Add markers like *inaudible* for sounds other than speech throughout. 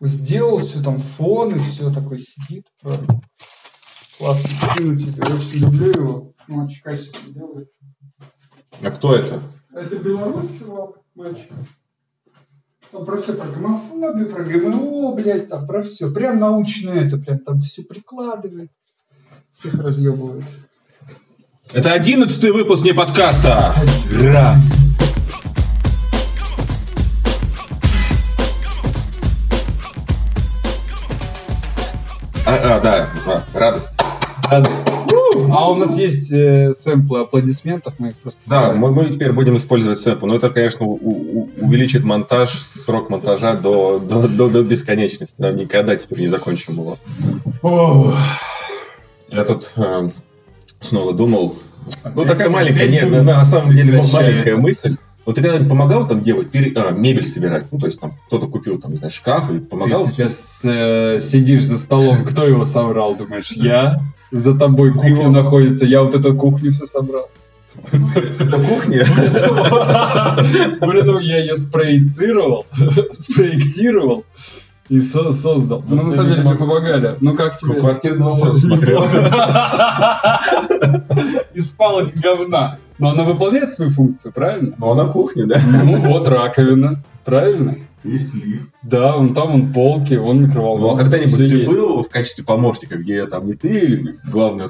сделал все там фон и все такой сидит. Правда. Классно скину тебе. Я очень люблю его. Ну, очень качественно делает. А кто это? Это белорус, чувак, мальчик. Там про все, про гомофобию, про ГМО, блядь, там про все. Прям научное это, прям там все прикладывает. Всех разъебывает. Это одиннадцатый выпуск не подкаста. Раз. А, а, да, да, радость. Радость. А у нас есть э, сэмплы аплодисментов, мы их просто Да, мы, мы теперь будем использовать сэмпл, но это, конечно, у- у- увеличит монтаж, срок монтажа до, до, до, до бесконечности. Нам никогда теперь не закончим его. Я тут э, снова думал, ну Опять- такая маленькая, нет, на самом деле маленькая мысль. Вот ты когда-нибудь помогал там делать, пере- а, мебель собирать? Ну, то есть там кто-то купил там, не знаю, шкаф и помогал? Ты сейчас э, сидишь за столом, кто его собрал, думаешь, я? За тобой кухня находится, я вот эту кухню все собрал. Это кухня? *laughs* Более того, я ее спроецировал, *laughs* спроектировал и со- создал. Ну, на самом деле, мне помогали. Ну, как тебе? Квартирный вопрос смотрел. *laughs* Из палок говна. Но она выполняет свою функцию, правильно? Ну, на кухне, да? Ну, вот раковина. Правильно? И слив. Да, вон там вон полки, вон Ну, а микроволновка. когда-нибудь ты есть. был в качестве помощника, где там не ты главный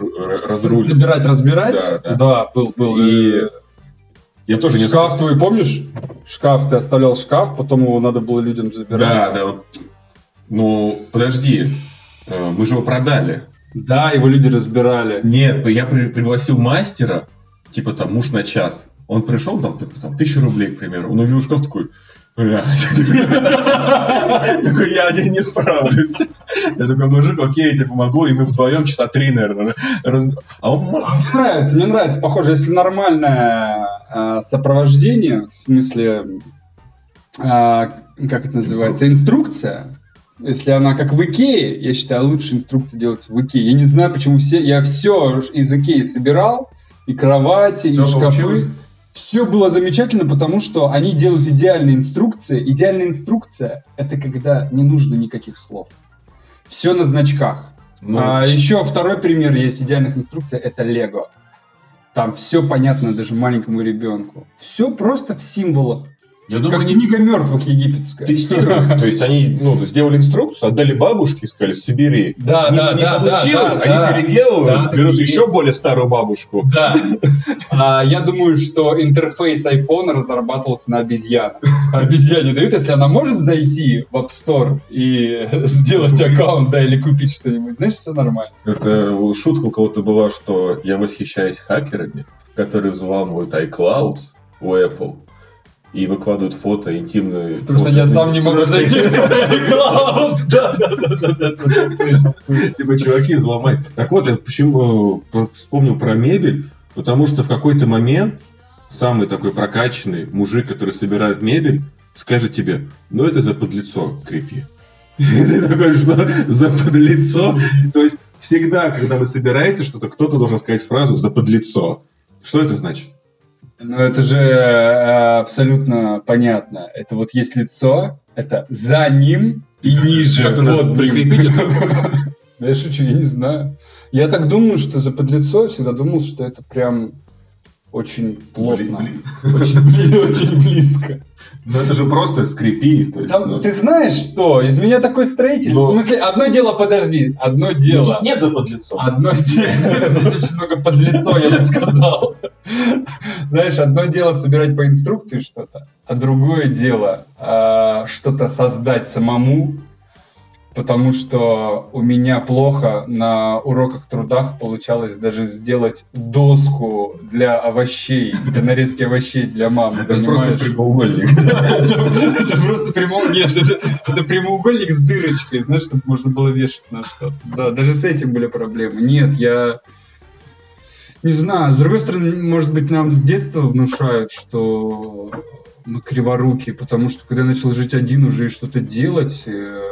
разруль? Собирать, разбирать? Да, да. был, был. И я тоже не Шкаф твой, помнишь? Шкаф, ты оставлял шкаф, потом его надо было людям забирать. Да, да. Ну, подожди. Э, Мы же его продали. Да, его люди разбирали. Нет, я при- пригласил мастера, типа там муж на час. Он пришел, там, типа, там тысячу рублей, к примеру. Он увидел шкаф такой. Такой, я один не справлюсь. Я такой, мужик, окей, я тебе помогу, и мы вдвоем часа три, наверное. раз- А Мне нравится, мне нравится. Похоже, если нормальное а, сопровождение, в смысле, а, как это называется, инструкция. Если она как в Икее, я считаю, лучше инструкции делать в Икее. Я не знаю, почему все... Я все из Икеи собирал, и кровати, Всё и шкафы. получилось? Все было замечательно, потому что они делают идеальные инструкции. Идеальная инструкция – это когда не нужно никаких слов. Все на значках. Ну, А еще второй пример есть идеальных инструкций – это Лего. Там все понятно даже маленькому ребенку. Все просто в символах. Я Как думаю, они книга мертвых египетская. тестируют. То есть они ну, сделали инструкцию, отдали бабушке и сказали, собери. Да, не, да, не да, получилось, да, они да. переделывают, Да, берут еще есть. более старую бабушку. Да. А, я думаю, что интерфейс айфона разрабатывался на обезьянах. Обезьяне дают, если она может зайти в App Store и *laughs* сделать аккаунт, да, или купить что-нибудь, значит, все нормально. Это шутка у кого-то была, что я восхищаюсь хакерами, которые взламывают iCloud у Apple и выкладывают фото интимные. Потому что фото- я сам не могу зайти в свой аккаунт. *laughs* Да, да, да. Типа чуваки взломать. Так вот, я почему э, вспомнил про мебель, потому что в какой-то момент самый такой прокачанный мужик, который собирает мебель, скажет тебе, ну это за подлицо крепи. *laughs* Ты такой, что за подлицо? То есть всегда, когда вы собираете что-то, кто-то должен сказать фразу за подлицо. Что это значит? Ну, это же э, абсолютно понятно. Это вот есть лицо, это за ним и ниже надо под прикрепить ним. *laughs* Да я шучу, я не знаю. Я так думаю, что за подлицо всегда думал, что это прям очень плотно. Очень, бли- *laughs* очень близко. Ну это же просто скрепи. То есть, Там, ну, ты знаешь что? Из меня такой строитель. Ну. В смысле, одно дело, подожди, одно ну, дело. тут нет за подлицо. Одно дело, *laughs* здесь очень много подлецо, я бы сказал. Знаешь, одно дело собирать по инструкции что-то, а другое дело а, что-то создать самому, потому что у меня плохо на уроках трудах получалось даже сделать доску для овощей, для нарезки овощей для мамы. Это просто прямоугольник. *laughs* Это просто прямоугольник. Это прямоугольник с дырочкой, знаешь, чтобы можно было вешать на что-то. Да, даже с этим были проблемы. Нет, я не знаю. С другой стороны, может быть, нам с детства внушают, что мы криворуки, потому что когда я начал жить один уже и что-то делать, э,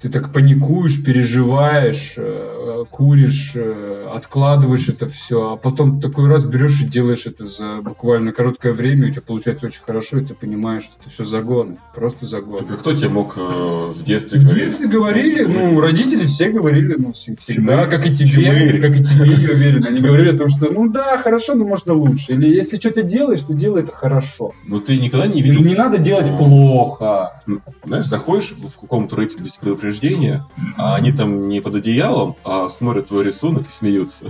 ты так паникуешь, переживаешь, э, куришь, э, откладываешь это все, а потом такой раз берешь и делаешь это за буквально короткое время, у тебя получается очень хорошо, и ты понимаешь, что это все загоны, просто загоны. Так, а кто тебе мог э, в детстве В говорить? детстве говорили, ну, родители все говорили, ну, вс- всегда, Чмырь. как и тебе, как и тебе, я уверен. Они *laughs* говорили о том, что, ну да, хорошо, но можно лучше. Или если что-то делаешь, то делай это хорошо. Ну ты никогда не Или видел, не надо делать Ну. плохо. знаешь, заходишь в в каком-то рейтинге без предупреждения, а они там не под одеялом, а смотрят твой рисунок и смеются.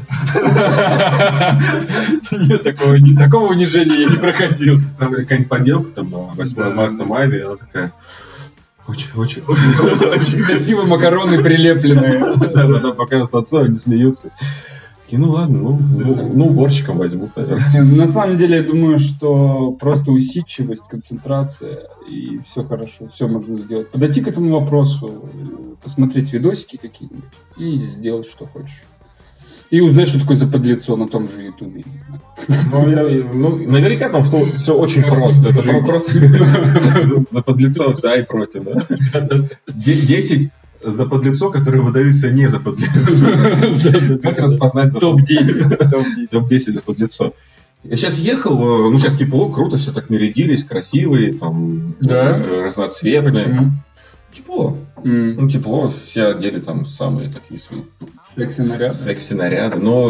Нет, такого, не- такого унижения я не проходил. Там какая-нибудь поделка, там, на 8 Да. марта, маме, она такая, очень, очень, очень Красиво макароны прилепленные. *laughs* Да, да, да, показывают отцу, они смеются. Такие, ну ладно, ну, ну, ну, уборщиком возьму, наверное. На самом деле, я думаю, что просто усидчивость, концентрация, и все хорошо, все можно сделать. Подойти к этому вопросу, посмотреть видосики какие-нибудь и сделать, что хочешь. И узнать, что такое заподлицо на том же Ютубе. не знаю. Ну, я- ну, наверняка там что все очень просто. Это просто *laughs* за подлецо за и против, да? Де- 10 за подлецо, которые выдаются не за подлецо. *laughs* Как распознать за Топ-10. Топ-10. топ-10 за подлецо? Я сейчас ехал, э, ну сейчас тепло, круто, все так нарядились, красивые, там, Да? э, разноцветные. Почему? Тепло. Ну, тепло, все одели там самые такие свои Секси-наряд. секси-наряды. Но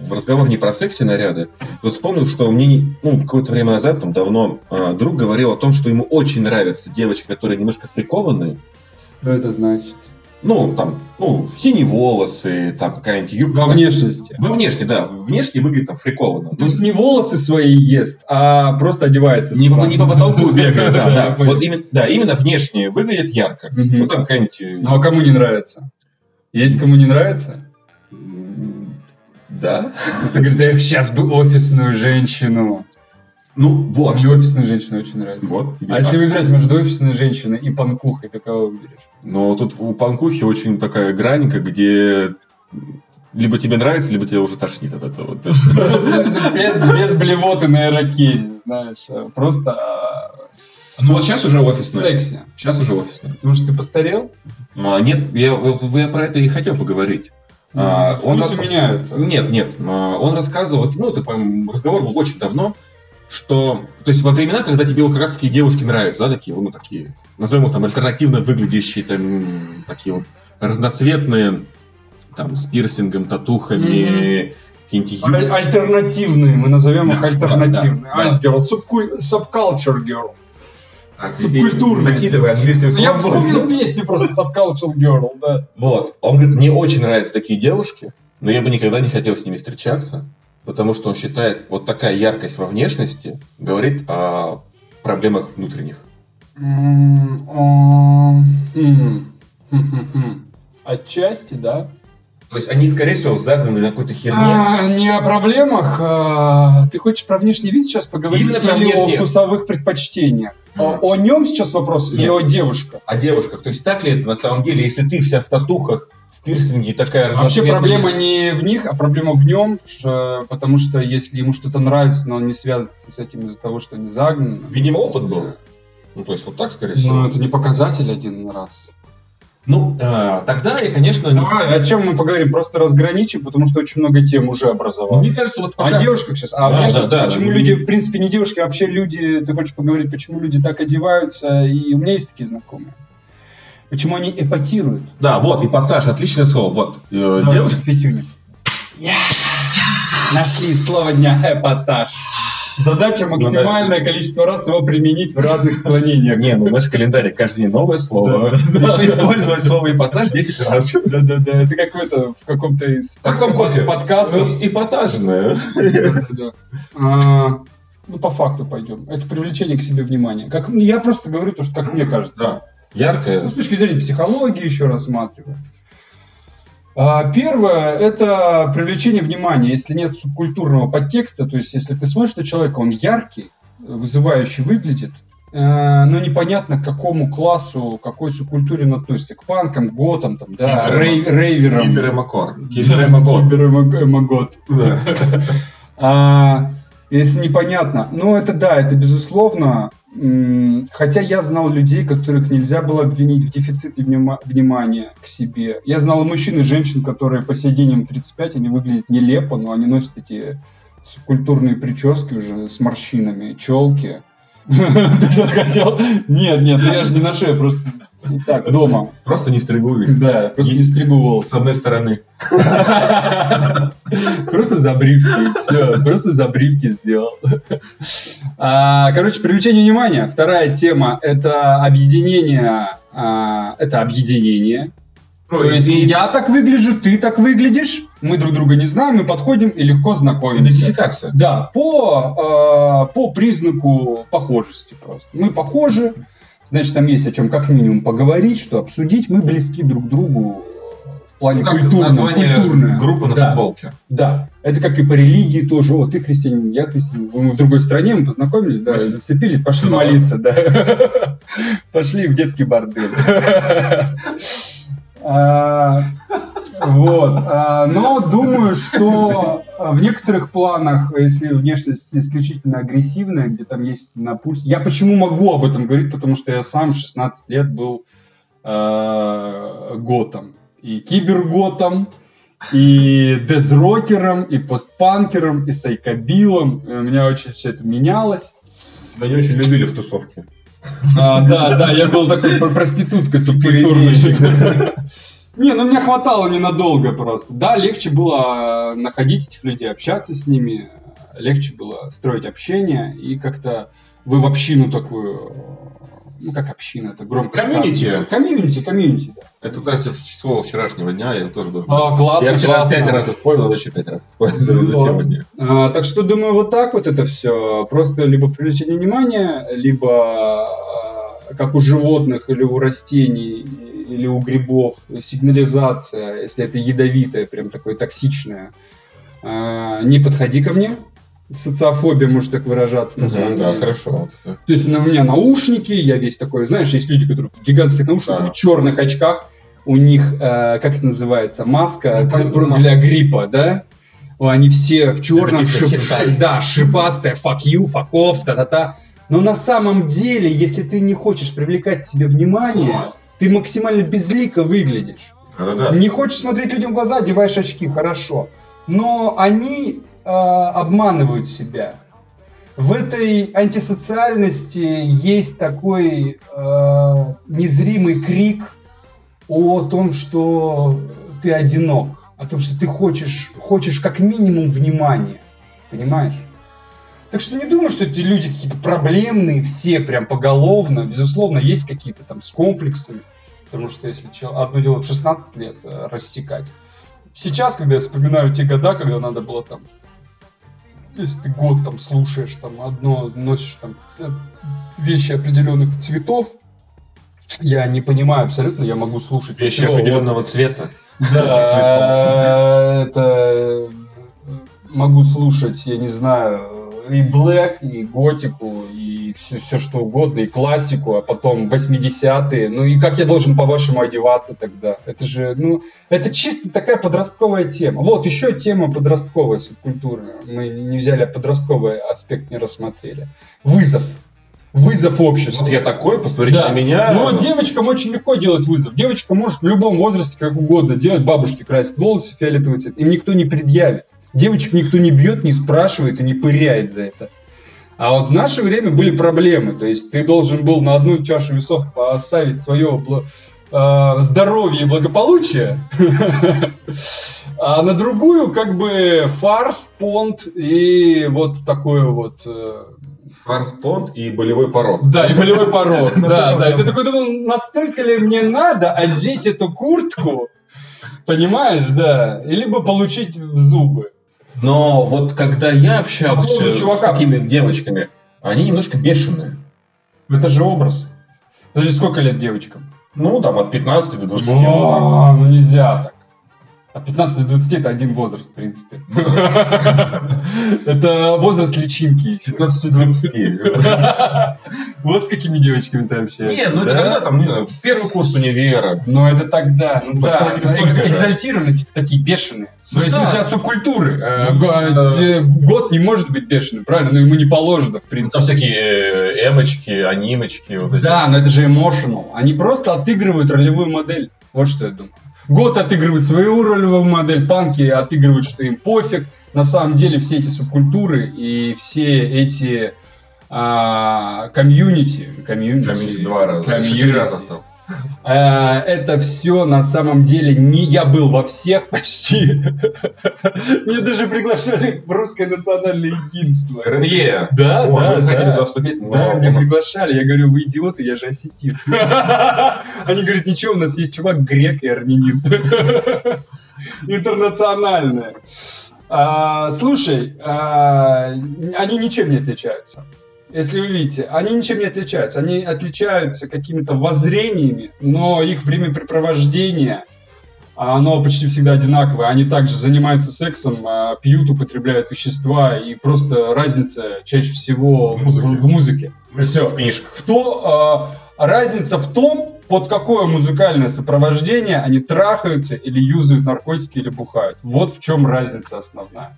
в разговор не про секси-наряды. Вот вспомнил, что мне не- ну, какое-то время назад, там давно, а, друг говорил о том, что ему очень нравятся девочки, которые немножко фрикованные. Что это значит? Ну, там, ну, синие волосы, там какая-нибудь юбка. Во внешности. Во внешне, да. Внешне выглядит там фрикованно. То есть не волосы свои ест, а просто одевается. Не, не по потолку *laughs* бегает, да, да. Вот именно, да, именно внешне выглядит ярко. Ну, там какая-нибудь... э, Ну а кому не нравится? Есть кому не нравится? Да. Ты говоришь, я сейчас бы офисную женщину. Ну, вот. Мне офисная женщина очень нравится. Вот тебе. А если выбирать между офисной женщиной и панкухой, то кого выберешь? Но тут у панкухи очень такая гранька, где либо тебе нравится, либо тебя уже тошнит от этого. *laughs* Без, без блевоты на ирокезе, знаешь. Просто а, Ну вот сейчас уже офисная. секси. Сейчас уже офисная. Потому что ты постарел? А, нет, я, я про это и хотел поговорить. А, он рас- меняются. Нет, нет. а, Он рассказывал, ну, это, по-моему, разговор был очень давно, что, то есть во времена, когда тебе вот как раз такие девушки нравятся, да, такие, ну, такие, назовем их там альтернативно выглядящие, там, такие вот разноцветные, там, с пирсингом, татухами, какие-нибудь Аль-. Альтернативные, мы назовем их Да, альтернативные. да, да. Альт-герл, субкуль- subculture girl. Так, субкультурные. Накидывай английским Я словом. вспомнил песню просто subculture girl, да. Вот. Он говорит, мне очень нравятся такие девушки, но я бы никогда не хотел с ними встречаться, потому что он считает, вот такая яркость во внешности говорит о проблемах внутренних. М, о, м, хм-хм-хм. Отчасти, да. То есть они, скорее всего, загнаны на какой-то херне. А, не о проблемах. а, ты хочешь про внешний вид сейчас поговорить Именно про или внешний. о вкусовых предпочтениях? А. О, о нем сейчас вопрос или Нет. о девушках? О девушках. То есть так ли это на самом деле, если ты вся в татухах, в пирсинге такая Вообще разноцветная? проблема не в них, а проблема в нем, потому что если ему что-то нравится, но он не связывается с этим из-за того, что они загнаны. Видимо, опыт был. Ну, то есть вот так, скорее всего. Ну, это не показатель один раз. Ну, а, тогда я, конечно, не... Давай, о чем мы поговорим? Просто разграничим, потому что очень много тем уже образовалось. Мне кажется, вот О пока... девушках сейчас. А Да, да, да, почему да. люди, в принципе, не девушки, а вообще люди, ты хочешь поговорить, почему люди так одеваются, и у меня есть такие знакомые. Почему они эпатируют? Да, вот, эпатаж, отличное слово. Вот, э, девушка... Петюня. Нашли слово дня эпатаж. Задача максимальное количество раз его применить в разных склонениях. Не, ну наш календарь каждый день новое слово. *laughs* Если использовать слово эпатаж 10 раз. Да-да-да, это какой-то в каком-то из подкастов. Ну, Эпатажное. А, Ну, по факту пойдем. Это привлечение к себе внимания. Как, я просто говорю то, что как мне кажется. Да. Яркое. Ну, с точки зрения психологии еще рассматриваю. А, Первое – это привлечение внимания. Если нет субкультурного подтекста, то есть если ты смотришь на человека, он яркий, вызывающий выглядит, э, но непонятно к какому классу, к какой субкультуре он относится. К панкам, готам, там, да, рей- рейверам. Киберемакор. Киберемагот. Киберемагот. *laughs* А, если непонятно. Ну, это да, это безусловно. Хотя я знал людей, которых нельзя было обвинить в дефиците внима- внимания к себе. Я знал и мужчин, и женщин, которые по сей день им 35, они выглядят нелепо, но они носят эти культурные прически уже с морщинами, челки. *laughs* Ты сейчас хотел? Нет, нет, я же не ношу, я просто так, дома. Просто не стригу их. Да, просто не стригу С волосы. одной стороны. *laughs* Просто забривки, все, просто забривки сделал. А, Короче, привлечение внимания. Вторая тема – это объединение, а, это объединение. Ну, То есть я так выгляжу, ты так выглядишь, мы друг друга не знаем, мы подходим и легко знакомимся. Идентификация. Да, по, э, по признаку похожести просто. Мы похожи, значит, там есть о чем как минимум поговорить, что обсудить. Мы близки друг другу плане Ну, культурном. культурное. группы на Да. футболке. Да, это как и по религии тоже. О, ты христианин, я христианин. Мы в другой стране, мы познакомились, да, зацепились, пошли Да. молиться, да. *laughs* Пошли в детский бордель. *laughs* А, Вот. а, Но думаю, что в некоторых планах, если внешность исключительно агрессивная, где там есть на пульсе... Я почему могу об этом говорить? Потому что я сам 16 лет был э, готом. И киберготом, и дезрокером, и постпанкером, и сайкобилом. И У меня очень все это менялось. Тебя не очень любили в тусовке. А, да, да, я был такой про- проституткой субкультурной. Не, ну мне хватало ненадолго просто. Да, легче было э, находить этих людей, общаться с ними, легче было строить общение и как-то вы в общину такую, э, ну как община, это громко Комьюнити. сказано. Комьюнити, комьюнити, да. Это кстати, слово вчерашнего дня, я тоже должен. А, классно, я вчера классно. пять раз использовал, еще пять раз использовал за Вот. сегодня. А, так что думаю, вот так вот это все. Просто либо привлечение внимания, либо а, как у животных или у растений или у грибов сигнализация, если это ядовитое, прям такое токсичное. А, не подходи ко мне. Социофобия может так выражаться на самом Да, деле. хорошо. вот это. То есть на у меня наушники, я весь такой, знаешь, есть люди, которые в гигантских наушниках, Да. в черных очках, у них, э, как это называется, маска Ну, для гриппа, да? Они все в черном, шип- да, шипастая, fuck you, fuck off, та-та-та. Но на самом деле, если ты не хочешь привлекать к себе внимание, ты максимально безлико выглядишь. Да-да-да. Не хочешь смотреть людям в глаза, одеваешь очки, хорошо. Но они э, обманывают себя. В этой антисоциальности есть такой э, незримый крик о том, что ты одинок, о том, что ты хочешь, хочешь как минимум внимания. Понимаешь? Так что не думаю, что эти люди какие-то проблемные, все прям поголовно. Безусловно, есть какие-то там с комплексами. Потому что если одно дело в 16 лет э, рассекать. Сейчас, когда я вспоминаю те года, когда надо было там если ты год там слушаешь, там одно носишь там вещи определенных цветов, я не понимаю абсолютно, я могу слушать Вещи всё. определенного цвета. *laughs* Да, *laughs* это могу слушать, я не знаю, и Black, и готику, и все, что угодно, и классику, а потом 80-е. Ну и как я должен, по-вашему, одеваться тогда? Это же, ну, это чисто такая подростковая тема. Вот, еще тема подростковая субкультура. Мы не взяли подростковый аспект, не рассмотрели. Вызов. Вызов обществу. Вот я такой, посмотрите Да. на меня. Но девочкам очень легко делать вызов. Девочка может в любом возрасте как угодно делать. Бабушки красят волосы фиолетовый цвет. Им никто не предъявит. Девочек никто не бьет, не спрашивает и не пыряет за это. А вот в наше время были проблемы. То есть ты должен был на одну чашу весов поставить свое э, здоровье и благополучие, *laughs* а на другую как бы фарс, понт и вот такое вот э, Фарспонт и болевой порог. да, и болевой порог. *laughs* Да, да. И ты такой думал, настолько ли мне надо одеть эту куртку? Понимаешь, да. Либо получить в зубы. Но вот когда я общался с чувака. такими девочками, они немножко бешеные. Это же образ. Подожди, сколько лет девочкам? Ну, там от 15 до 20. О, ну нельзя так. От 15 до 20 это один возраст, в принципе. Это возраст личинки. 15-20. Вот с какими девочками ты общаешься. Нет, ну это да? когда там, не знаю, в первый курс универа. Ну это тогда, ну да, когда тебе столько экз- же. экзальтированные, типа такие бешеные. В Ну да. от субкультуры. Ну Год не может быть бешеным, правильно? Но ему не положено, в Ну, принципе. Там всякие э, эмочки, анимочки. Да, но это же emotional. Они просто отыгрывают ролевую модель. Вот что я думаю. Год отыгрывает свою ролевую модель, панки отыгрывают, что им пофиг. На самом деле все эти субкультуры и все эти а, комьюнити, комьюнити, Комьюнити два раза. Комьюнити, три раза осталось. А, это все на самом деле не я был во всех почти. *laughs* Мне даже приглашали в русское национальное единство. РНЕ. Да, О, да, да. туда вступить. Да, меня приглашали. Я говорю, вы идиоты, я же осетин. *laughs* Они говорят, ничего, у нас есть чувак грек и армянин. *laughs* Интернациональное. А, Слушай, а, они ничем не отличаются. Если вы видите, они ничем не отличаются. Они отличаются какими-то воззрениями, но их времяпрепровождение, а, оно почти всегда одинаковое. Они также занимаются сексом, а, пьют, употребляют вещества, и просто разница чаще всего в, Музыке. в музыке. Все в книжках. В то, а, разница в том, под какое музыкальное сопровождение они трахаются или юзают наркотики или бухают. Вот в чем разница основная.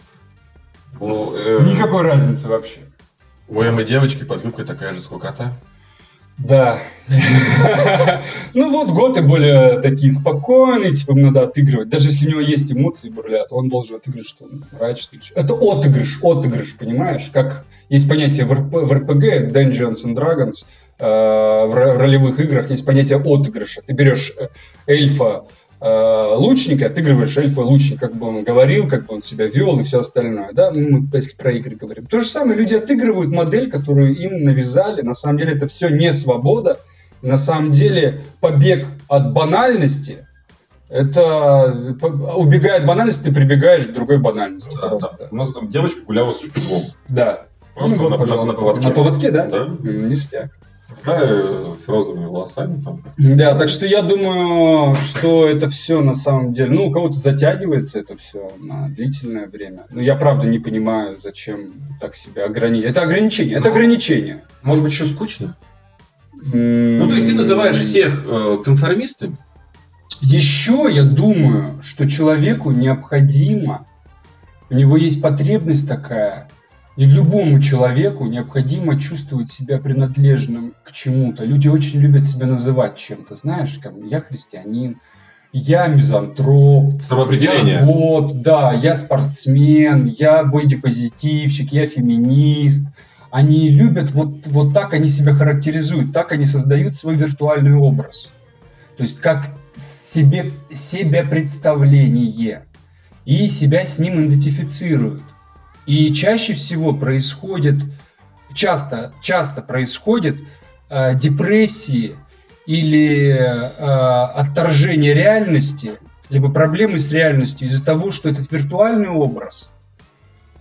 Э, Никакой разницы вообще. У Эммы девочки под юбкой такая же скукота. Да. Ну вот готы более такие спокойные, типа надо отыгрывать. Даже если у него есть эмоции бурлят, он должен отыгрывать, что он мрачный. Это отыгрыш, отыгрыш, понимаешь? Как есть понятие в, РП, в РПГ, Dungeons and Dragons, э, в, ро- в ролевых играх есть понятие отыгрыша. Ты берешь э, эльфа, лучника, отыгрываешь эльфа лучника, как бы он говорил, как бы он себя вел и все остальное, да, Ну, мы если про игры говорим. То же самое люди отыгрывают модель, которую им навязали, на самом деле это все не свобода, на самом деле побег от банальности, это убегая от банальности, ты прибегаешь к другой банальности. Да, просто. да. У нас там девочка гуляла с утюгом. Да. Просто Ну вот, на, на- пожалуйста. на поводке. На поводке, да? Да. Ништяк. Такая э, с розовыми волосами там. Да, так что я думаю, что это все на самом деле, ну, у кого-то затягивается это все на длительное время. Но я правда не понимаю, зачем так себя ограничить. Это ограничение, это Ну. ограничение. Может быть, еще скучно? Ну, Ну, то есть ты называешь всех э, конформистами? Еще я думаю, что человеку необходимо, у него есть потребность такая, и любому человеку необходимо чувствовать себя принадлежным к чему-то. Люди очень любят себя называть чем-то, знаешь, как я христианин, я мизантроп, я год, да, я спортсмен, я бодипозитивщик, я феминист. Они любят, вот, вот так они себя характеризуют, так они создают свой виртуальный образ. То есть как себе, себе представление. И себя с ним идентифицируют. И чаще всего происходит, часто, часто происходит э, депрессии или э, отторжение реальности, либо проблемы с реальностью из-за того, что этот виртуальный образ,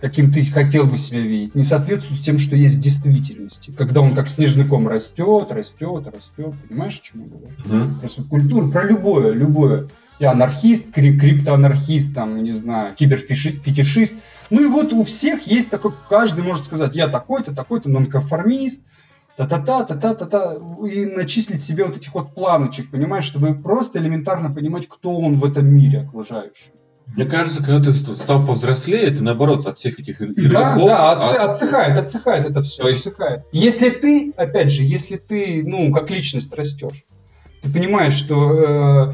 каким ты хотел бы себя видеть, не соответствует тем, что есть в действительности. Когда он как снежный ком растет, растет, растет. Понимаешь, о чем я говорю? Мгм. Про субкультуру, про любое, любое. Я анархист, кри- криптоанархист, там, не знаю, киберфетишист. Ну и вот у всех есть такой, каждый может сказать, я такой-то, такой-то нонконформист, та-та-та, та-та-та-та, и начислить себе вот этих вот планочек, понимаешь, чтобы просто элементарно понимать, кто он в этом мире окружающем. Мне кажется, когда ты ст- стал повзрослее, ты наоборот от всех этих ир- Да, игроков... да, отсы- а- отсыхает, отсыхает это все, То есть- отсыхает. Если ты, опять же, если ты, ну, как личность растешь, ты понимаешь, что э,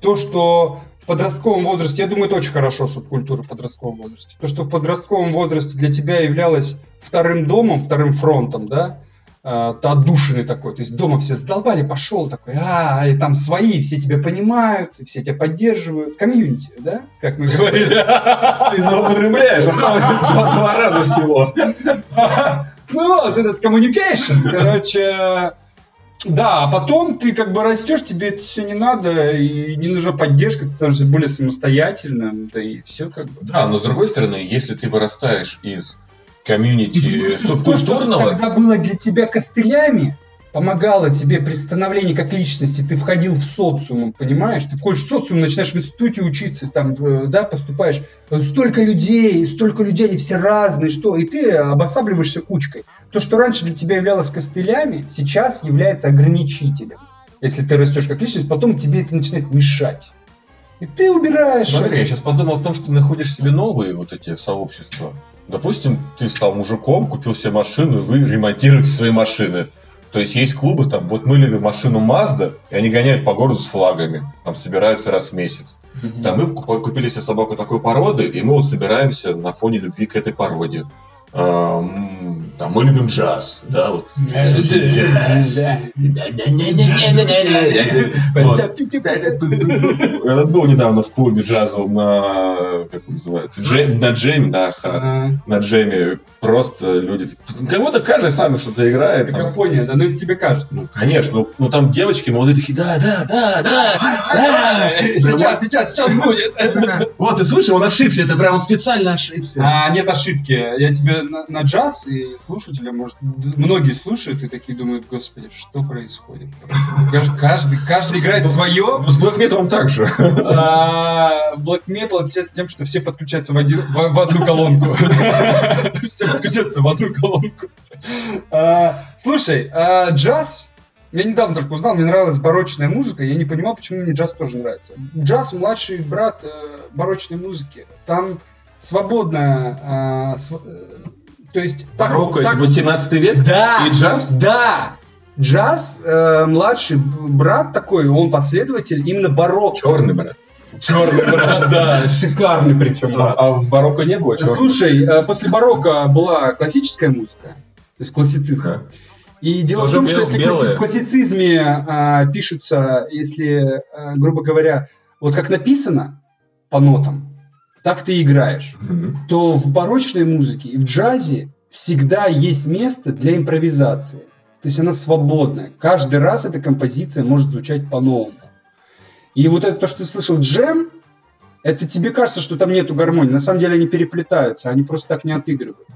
то, что в подростковом возрасте, я думаю, это очень хорошо, субкультура в подростковом возрасте, то, что в подростковом возрасте для тебя являлось вторым домом, вторым фронтом, да, э, ты отдушенный такой, то есть дома все задолбали, пошел такой, а, и там свои, все тебя понимают, и все тебя поддерживают, комьюнити, да, как мы говорили. Ты злоупотребляешь, осталось два, два раза всего. Ну вот, этот communication, короче, да, а потом ты как бы растешь, тебе это все не надо, и не нужна поддержка, ты становишься более самостоятельным, да и все как бы. Да, но с другой стороны, если ты вырастаешь из комьюнити что субкультурного, тогда было для тебя костылями, помогало тебе при становлении как личности, ты входил в социум, понимаешь? Ты входишь в социум, начинаешь в институте учиться, там, э, да, поступаешь. Столько людей, столько людей, они все разные, что? И ты обосабливаешься кучкой. То, что раньше для тебя являлось костылями, сейчас является ограничителем. Если ты растешь как личность, потом тебе это начинает мешать. И ты убираешь. Смотри, я сейчас подумал о том, что ты находишь себе новые вот эти сообщества. Допустим, ты стал мужиком, купил себе машину, и вы ремонтируете свои машины. То есть есть клубы, там, вот мы любим машину Mazda, и они гоняют по городу с флагами, там собираются раз в месяц. Mm-hmm. Там мы купили себе собаку такой породы, и мы вот собираемся на фоне любви к этой породе. Там мы любим джаз, да, вот. Джаз. Я был недавно в клубе джазовом на, как называется, на джеме, да, на джеме. Просто люди, как будто каждый сам что-то играет. Какофония, да, ну это тебе кажется. Конечно, ну там девочки молодые такие, да, да, да, да, да. *laughs* Сейчас, сейчас, сейчас будет. *laughs* Вот, ты слышал, он ошибся, это прям он специально ошибся. А, нет ошибки. Я тебе на джаз и слушатели, может, многие слушают и такие думают, господи, что происходит? Каждый, каждый играет свое. С Black Metal так же. А, Black Metal отличается тем, что все подключаются в, один, в, в одну колонку. *laughs* Все подключаются в одну колонку. А, слушай, а, джаз я недавно только узнал, мне нравилась барочная музыка, я не понимал, почему мне джаз тоже нравится. Джаз младший брат э, барочной музыки. Там свободная, э, св... То есть... Так, это 18 век? Да! И джаз? Да! Джаз, э, младший брат такой, он последователь именно барокко. Черный брат. Черный брат, *laughs* да, шикарный причем брат. А в барокко не было черного? Слушай, э, после барокко была классическая музыка, то есть классицизм. Да. И дело Тоже в том, что если белое. в классицизме а, пишутся, если, а, грубо говоря, вот как написано по нотам, так ты играешь, mm-hmm. то в барочной музыке и в джазе всегда есть место для импровизации. То есть она свободная. Каждый раз эта композиция может звучать по-новому. И вот это то, что ты слышал джем, это тебе кажется, что там нету гармонии. На самом деле они переплетаются, они просто так не отыгрывают.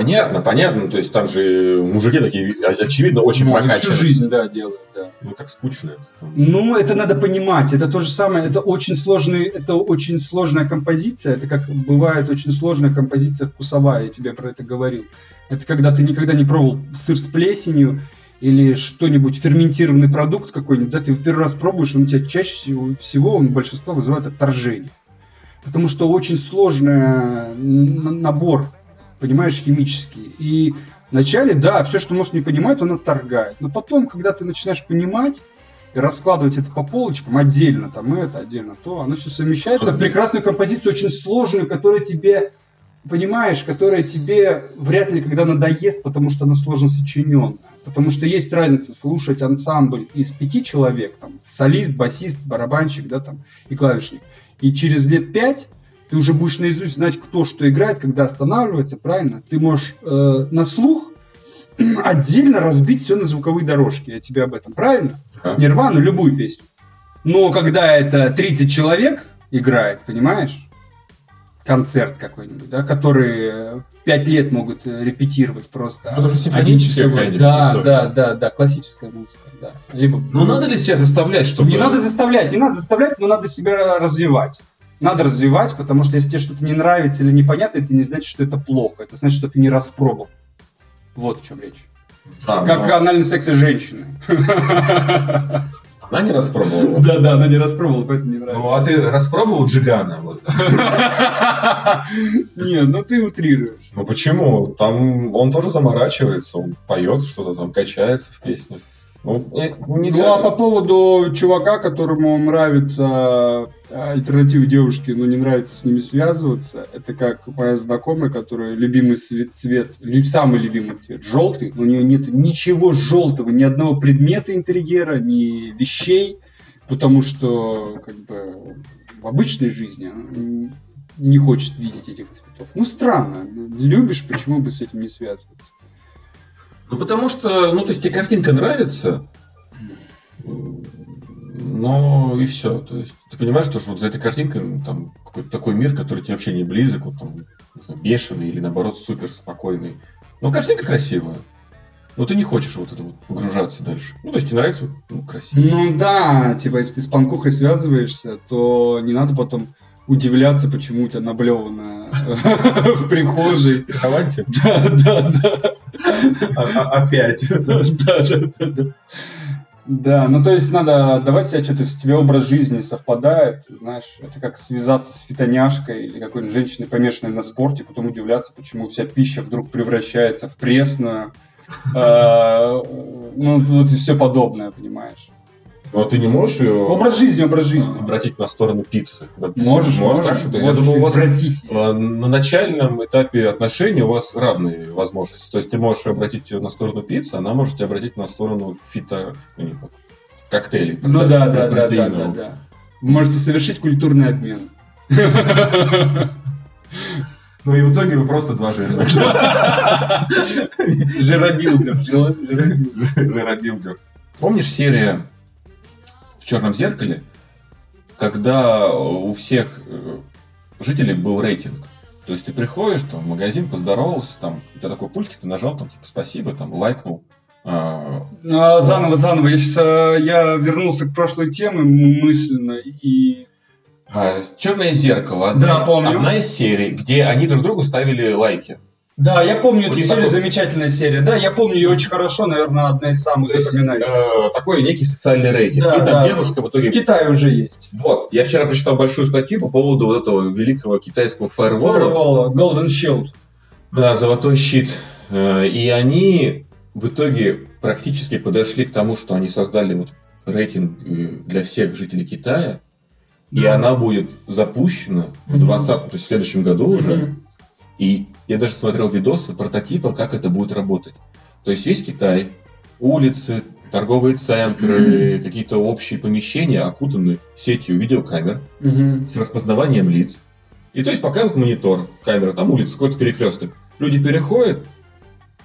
Понятно, понятно. То есть там же мужики такие, очевидно, очень ну, прокачанные. всю жизнь, да, делают, да. Ну, так скучно это. Там. Ну, это надо понимать. Это то же самое. Это очень сложный, это очень сложная композиция. Это как бывает очень сложная композиция вкусовая. Я тебе про это говорил. Это когда ты никогда не пробовал сыр с плесенью или что-нибудь, ферментированный продукт какой-нибудь, да, ты первый раз пробуешь, он у тебя чаще всего, всего он большинство вызывает отторжение. Потому что очень сложный набор понимаешь, химические. И вначале, да, все, что мозг не понимает, он отторгает. Но потом, когда ты начинаешь понимать и раскладывать это по полочкам отдельно, там это, отдельно то, оно все совмещается в прекрасную композицию, очень сложную, которая тебе, понимаешь, которая тебе вряд ли когда надоест, потому что она сложно сочиненная. Потому что есть разница слушать ансамбль из пяти человек, там, солист, басист, барабанщик, да, там, и клавишник. И через лет пять ты уже будешь наизусть знать, кто что играет, когда останавливается, правильно? Ты можешь э, на слух *clears throat* отдельно разбить все на звуковые дорожки. Я тебе об этом, правильно? Да. Нирвану, любую песню. Но когда это 30 человек играет, понимаешь? Концерт какой-нибудь, да, которые 5 лет могут э, репетировать просто. Ну, это же симфоническая Да, да, да, да, классическая музыка. Да. Либо... Ну, надо ли себя заставлять, чтобы... Не надо заставлять, не надо заставлять, но надо себя развивать надо развивать, потому что если тебе что-то не нравится или непонятно, это не значит, что это плохо. Это значит, что ты не распробовал. Вот о чем речь. А, как но... анальный секс и женщины. Она не распробовала? *laughs* Да, да, она не распробовала, поэтому не нравится. Ну, а ты распробовал Джигана? Вот. *laughs* Не, ну ты утрируешь. Ну почему? Там он тоже заморачивается, он поет что-то там, качается в песне. Ну, ну, а по поводу чувака, которому нравится а, альтернативы девушки, но не нравится с ними связываться, это как моя знакомая, которая любимый цвет, цвет самый любимый цвет, желтый, но у нее нет ничего желтого, ни одного предмета интерьера, ни вещей, потому что как бы в обычной жизни она не хочет видеть этих цветов. Ну, странно. Любишь, почему бы с этим не связываться? Ну, потому что, ну, то есть тебе картинка нравится, но и все. То есть ты понимаешь, что вот за этой картинкой ну, там какой-то такой мир, который тебе вообще не близок, вот там, знаю, бешеный или наоборот супер спокойный. Но картинка красивая. но ты не хочешь вот это вот погружаться дальше. Ну, то есть тебе нравится ну, красиво. Ну да, типа, если ты с панкухой связываешься, то не надо потом удивляться, почему у тебя наблевано *laughs* в прихожей. Да, да, да. А- а- Опять. *laughs* Да, ну то есть надо давать себе что-то, если у образ жизни совпадает, знаешь, это как связаться с фитоняшкой или какой-нибудь женщиной, помешанной на спорте, потом удивляться, почему вся пища вдруг превращается в пресную, Э, ну и все подобное, понимаешь. Но ты не можешь ее Образ жизни, образ жизни. обратить на сторону пиццы. Пицца- Можешь, можешь, так что-то? Я думал, у вас на начальном этапе отношений у вас равные возможности. То есть ты можешь обратить ее на сторону пиццы, она может тебя обратить на сторону фито... ну, коктейлей. Ну да, да, да, да, да, протеиновых. да. Вы можете совершить культурный обмен. *laughs* Ну и в итоге вы просто два жирных. *laughs* Жиробилдер. жиро- жиробилдер. Жиробилдер. Помнишь серия в Черном зеркале, когда у всех э, жителей был рейтинг? То есть ты приходишь там, в магазин, поздоровался, там, у тебя такой пультик, ты нажал, там, типа, спасибо, там, лайкнул. А, А, Заново, заново. Я сейчас я вернулся к прошлой теме мысленно и а, Черное зеркало. Одна, Да, помню. Одна из серий, где они друг другу ставили лайки. Да, я помню эту серию, такой- замечательная серия. Да, я помню ее очень хорошо, наверное, одна из самых есть, запоминающихся. э, такой некий социальный рейтинг. Да, и там да. девушка в В итоге... Китае уже есть. Вот, я вчера прочитал большую статью по поводу вот этого великого китайского фаервола. Firewall, Golden Shield. Да, золотой щит. Э, И они в итоге практически подошли к тому, что они создали вот рейтинг э, для всех жителей Китая. И она будет запущена в Мгм. 20 то есть в следующем году уже. И я даже смотрел видосы прототипа, как это будет работать. То есть весь Китай, улицы, торговые центры, какие-то общие помещения окутаны сетью видеокамер с распознаванием лиц. И то есть показывает монитор, камера, там улица, какой-то перекресток. Люди переходят,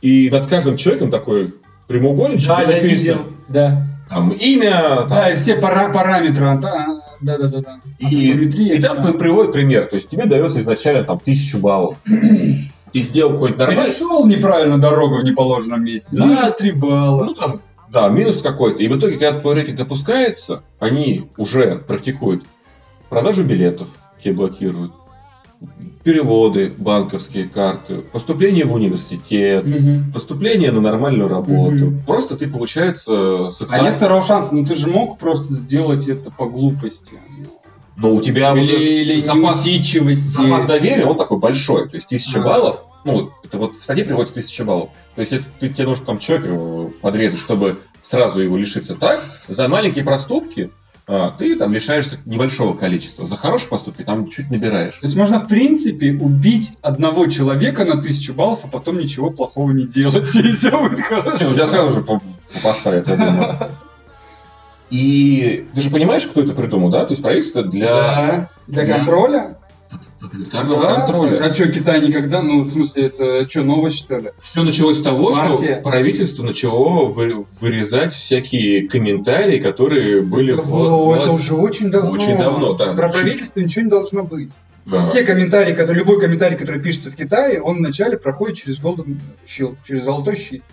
и над каждым человеком такой прямоугольничек Да, написано видел. Да. там имя, там, Да, и все пара- параметры. а, Да, да, да, да. да. и, и там да. приводит пример. То есть тебе дается изначально там тысячу баллов. И сделал какой-нибудь нормальный... Перешел неправильно дорогу в неположенном месте. Да. Минус три балла. Ну, там, да, минус какой-то. И в итоге, когда твой рейтинг опускается, они уже практикуют продажу билетов, тебе блокируют, переводы, банковские карты, поступление в университет, Мгм. поступление на нормальную работу. Мгм. Просто ты, получается, А нет социально... второго шанса, ну ты же мог просто сделать это по глупости. Но у тебя вот Или, или запас, запас доверия, он такой большой. То есть тысяча А. баллов, ну, это вот в статье приводится тысяча баллов. То есть это, ты, тебе нужно там человека подрезать, чтобы сразу его лишиться так. За маленькие проступки а, ты там лишаешься небольшого количества. За хорошие поступки там чуть набираешь. То есть можно, в принципе, убить одного человека на тысячу баллов, а потом ничего плохого не делать, *laughs* и все будет Не, хорошо. у тебя сразу же по- поставят, я думаю. И ты же понимаешь, кто это придумал, да? То есть правительство для Да, для контроля? тоталитарного Да. контроля. А что, Китай никогда, ну, в смысле, это что, новость, что ли? Все началось с того, Партия. что правительство начало вы- вырезать всякие комментарии, которые были в О, в- это уже очень давно. Очень давно, да. Про правительство ничего не должно быть. Да. Все комментарии, которые, любой комментарий, который пишется в Китае, он вначале проходит через Golden Shield, через золотой щит.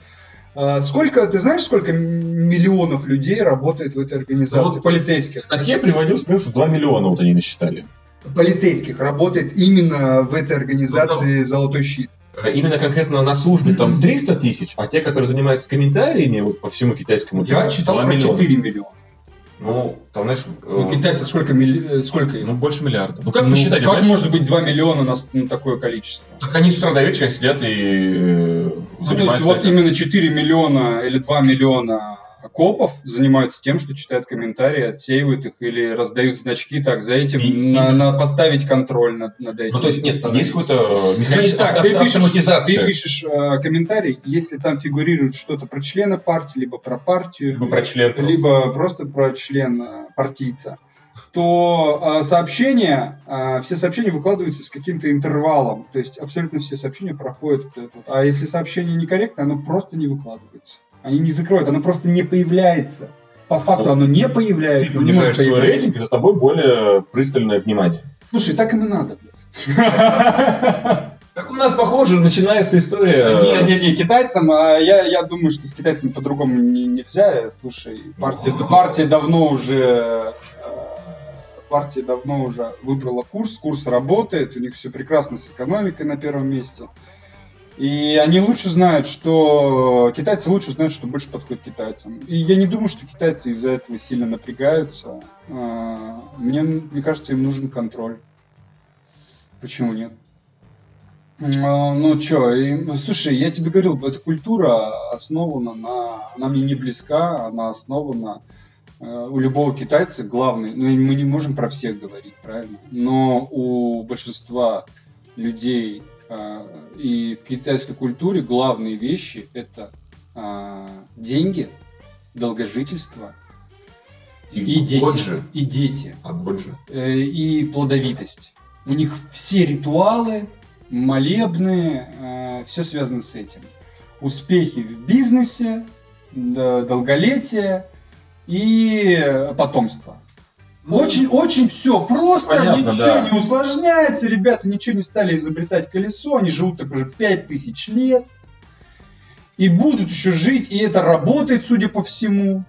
А, Сколько, ты знаешь, сколько миллионов людей работает в этой организации? Вот полицейских. В статье приводилось, плюс 2 миллиона вот они насчитали. Полицейских работает именно в этой организации Золотой щит. А Именно конкретно на службе там 300 тысяч, а те, которые занимаются комментариями вот по всему китайскому Я читал 2 про миллиона. 4 миллиона. Ну, там, знаешь, э, китайцев сколько, милли- э, сколько их? ну, больше миллиарда. Ну, как Ну, посчитать? как понимаешь? может быть 2 миллиона на, на такое количество? Так они с утра до вечера сидят и э, Ну, то есть вот именно 4 миллиона или 2 миллиона копов занимаются тем, что читают комментарии, отсеивают их или раздают значки, так, за этим И- на, и- на поставить контроль над, над этим. Ну, то есть, нет, есть какой-то механизм Значит так, ты пишешь, ты пишешь э, комментарий, если там фигурирует что-то про члена партии, либо про партию, Либо про член просто. либо просто про члена партийца, то э, сообщения, э, все сообщения выкладываются с каким-то интервалом. То есть абсолютно все сообщения проходят. вот. А если сообщение некорректно, оно просто не выкладывается. Они не закроют, оно просто не появляется. По факту Ну, оно не Ты появляется, не может понижаешь свой появиться. рейтинг, и за тобой более пристальное внимание. Слушай, так им и надо, блядь. *laughs* Так у нас, похоже, начинается история... Не-не-не, китайцам, а я, я думаю, что с китайцами по-другому не- нельзя. Слушай, партия, партия давно уже... э, Партия давно уже выбрала курс, курс работает, у них все прекрасно с экономикой на первом месте. И они лучше знают, что... Китайцы лучше знают, что больше подходит китайцам. И я не думаю, что китайцы из-за этого сильно напрягаются. А, Мне, мне кажется, им нужен контроль. Почему нет? А, Ну чё, слушай, я тебе говорил, эта культура основана на... Она мне не близка, она основана... э, У любого китайца главный, ну мы не можем про всех говорить, правильно? Но у большинства людей и в китайской культуре главные вещи это а, деньги, долгожительство и дети. Годжи. И дети А Годжи. э, и плодовитость. У них все ритуалы, молебны, все связано с этим. Успехи в бизнесе, долголетие и потомство. Очень, очень все просто, понятно, ничего да. не усложняется, ребята ничего не стали изобретать колесо, они живут так уже 5000 лет и будут еще жить, и это работает, судя по всему,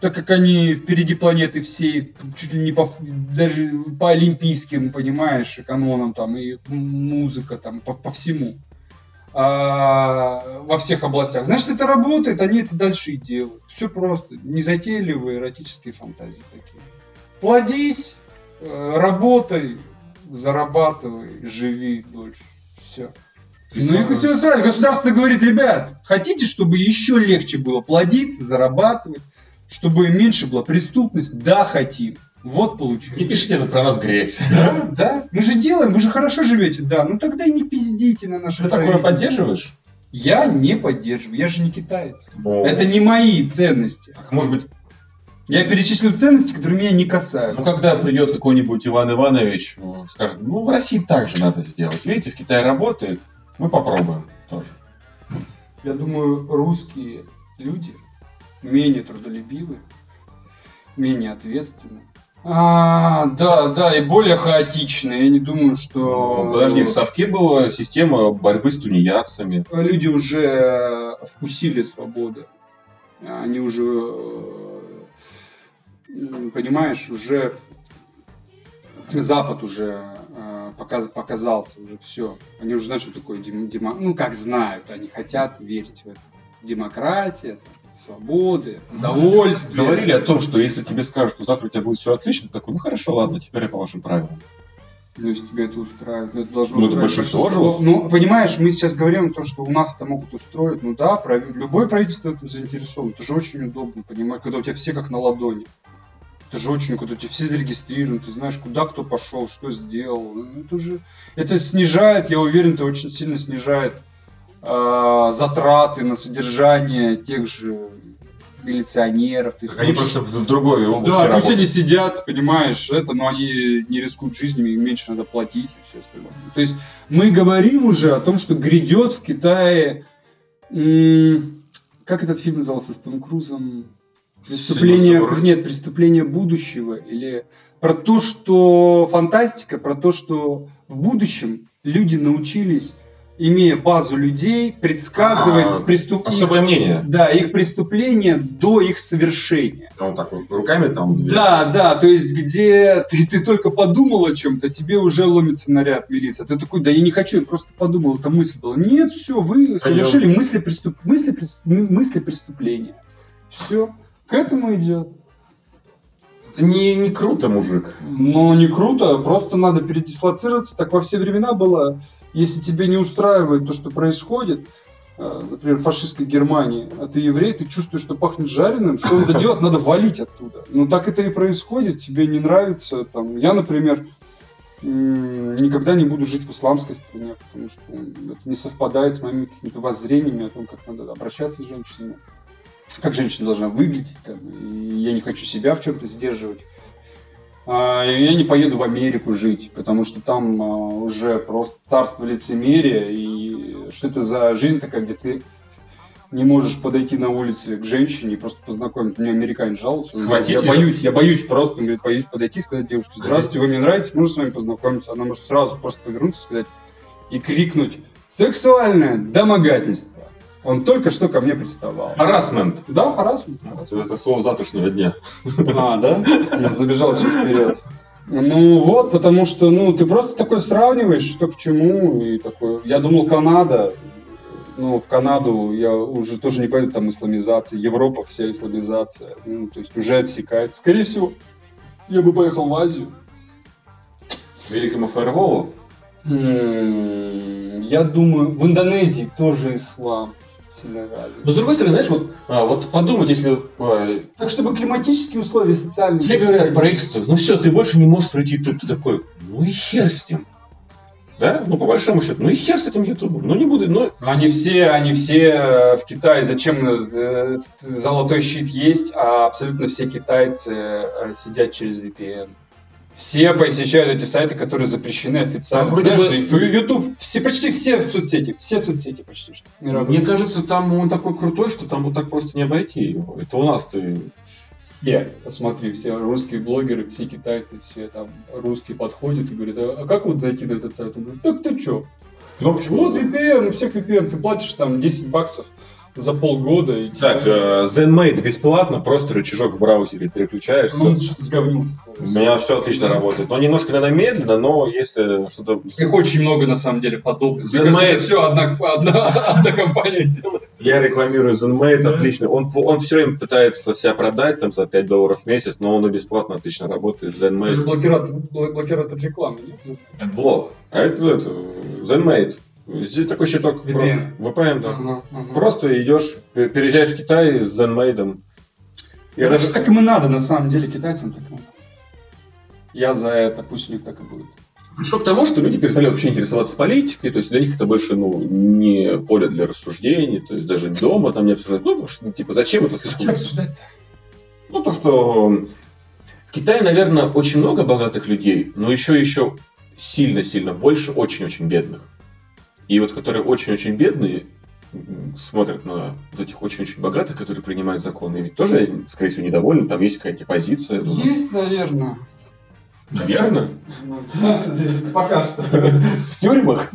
так как они впереди планеты всей, чуть ли не по, даже по олимпийским, понимаешь, канонам там, и музыка там, по, по всему. А, во всех областях. Значит, это работает, они это дальше и делают. Все просто. Незатейливые эротические фантазии такие. Плодись, э, работай, зарабатывай, живи дольше. Все. Ну их и все устраивает. Государство говорит, ребят, хотите, чтобы еще легче было плодиться, зарабатывать, чтобы меньше была преступность? Да, хотим. Вот Не получилось. пишите это про нас греть. Да, да. Мы же делаем, вы же хорошо живете. Да, ну тогда и не пиздите на наше Ты такое поддерживаешь? Я не поддерживаю, я же не китаец. Ну, Это не мои ценности. так, Может быть, Я перечислил ценности, которые меня не ну касаются. когда придет какой-нибудь Иван Иванович, скажет, ну в России так же надо сделать. Видите, в Китае работает, мы попробуем тоже. Я думаю, русские люди менее трудолюбивы, менее ответственны. А, да, да, и более хаотичны. Я не думаю, что... Ну, Подожди, в Совке была система борьбы с тунеядцами. Люди уже вкусили свободы. Они уже, э, понимаешь, уже Запад уже э, показ- показался, уже все. Они уже знают, что такое дем- демо- Ну, как знают, они хотят верить в это. Демократия, там, свободы, удовольствие. Говорили о том, что если тебе скажут, что завтра у тебя будет все отлично, ты такой, ну хорошо, ладно, теперь я по вашим правилам. Ну, если тебя это устраивает, это должно Ну, это большинство же Ну, понимаешь, мы сейчас говорим о том, что у нас это могут устроить. Ну да, прави- любое правительство в этом заинтересовано. Это же очень удобно, понимаешь, когда у тебя все как на ладони. Это же очень, когда у тебя все зарегистрированы, ты знаешь, куда кто пошел, что сделал. Ну, Это же, это снижает, я уверен, это очень сильно снижает а, затраты на содержание тех же милиционеров. То есть они лучше- просто в в другой области да, пусть работают. они сидят, понимаешь, это, но они не рискуют жизнями, им меньше надо платить и все остальное. То есть мы говорим уже о том, что грядет в Китае, м, как этот фильм назывался с Том Крузом? Преступление, нет, преступление будущего или про то, что фантастика, про то, что в будущем люди научились, имея базу людей, предсказывать А, преступ- Особое мнение. да, их преступления до их совершения. Он так вот руками там... Да, да, то есть где ты, ты только подумал о чем-то, тебе уже ломится наряд милиция. Ты такой, да я не хочу, я просто подумал, это мысль была. Нет, все, вы совершили мысли, преступ... мысли, преступ- мы- мысли преступления. Все, к этому идет. Это не, не круто, мужик. Но не круто, просто надо передислоцироваться. Так во все времена было. Если тебе не устраивает то, что происходит, э, например, в фашистской Германии, а ты еврей, ты чувствуешь, что пахнет жареным, что надо делать? Надо валить оттуда. Ну так это и происходит, тебе не нравится. Там, я, например, никогда не буду жить в исламской стране, потому что это не совпадает с моими какими-то воззрениями о том, как надо обращаться с женщинами, как женщина должна выглядеть. Там, и я не хочу себя в чем-то сдерживать. А, Я не поеду в Америку жить, потому что там а, уже просто царство лицемерия, и что это за жизнь такая, где ты не можешь подойти на улице к женщине и просто познакомиться. Мне американец жаловался. говорит, Схватить Я её? боюсь, я боюсь просто, он говорит, боюсь подойти и сказать девушке, здравствуйте, вы мне нравитесь, можно с вами познакомиться? Она может сразу просто повернуться сказать, и крикнуть «Сексуальное домогательство». Он только что ко мне приставал. Харасмент. Да, харасмент. Это слово завтрашнего дня. А, да? Я забежал чуть вперед. Ну вот, потому что, ну, ты просто такой сравниваешь, что к чему, и такой, я думал, Канада, ну, в Канаду я уже тоже не пойду, там исламизация, Европа вся исламизация, ну, то есть уже отсекается. Скорее всего, я бы поехал в Азию. Великому фаерволу? М, Я думаю, в Индонезии тоже ислам сильно развит. Но с другой стороны, знаешь, вот, а, вот подумать, если а, Так, чтобы климатические условия социальные... тебе говорят правительство, ну все, ты больше не можешь пройти YouTube, ты такой, ну и хер с ним. Да? Ну, по большому счету, ну и хер с этим ютубом. Ну, не буду, ну, Они все, они все э, в Китае. Зачем э, золотой щит есть, а абсолютно все китайцы э, сидят через VPN. Все посещают эти сайты, которые запрещены официально. Там вроде Знаешь, бы- YouTube, все, почти все соцсети, все соцсети почти что. мировые. мне кажется, там он такой крутой, что там вот так просто не обойти его. Это у нас ты Все, посмотри, все русские блогеры, все китайцы, все там русские подходят и говорят, а, а как вот зайти на этот сайт? Он говорит, так ты чё? кнопочку. Вот VPN, у всех VPN, ты платишь там 10 баксов за полгода. И Так, тебя- э, ZenMate бесплатно, просто рычажок в браузере переключаешь. Ну, что-то сговнился. У меня все отлично работает. Но немножко, наверное, медленно, но если что-то... Их очень много, на самом деле, подобных. ZenMate. это все одна, одна, одна компания делает. Я рекламирую ZenMate, Да. отлично. Он, он все время пытается себя продать там, за 5 долларов в месяц, но он и бесплатно отлично работает. Это же ZenMate. блокиратор, бл- блокиратор рекламы, нет? Это блок. А это, это ZenMate. Здесь такой щиток. VPN. VPN, да. Ага, ага. Просто идешь, пе- переезжаешь в Китай с ZenMate. Я Это даже... же так им и надо, на самом деле, китайцам так и надо. Я за это, пусть у них так и будет. пришел к тому, что люди перестали вообще интересоваться политикой, то есть для них это больше ну, не поле для рассуждений, то есть даже дома там не обсуждают. Ну, потому что, ну, типа, зачем это слишком... Что обсуждать-то? Ну, то, что в Китае, наверное, очень много богатых людей, но еще еще сильно-сильно больше очень-очень бедных. И вот которые очень-очень бедные смотрят на вот этих очень-очень богатых, которые принимают законы, и ведь тоже, скорее всего, недовольны, там есть какая-то позиция. думаю. Есть, наверное. Наверное. Пока что. В тюрьмах.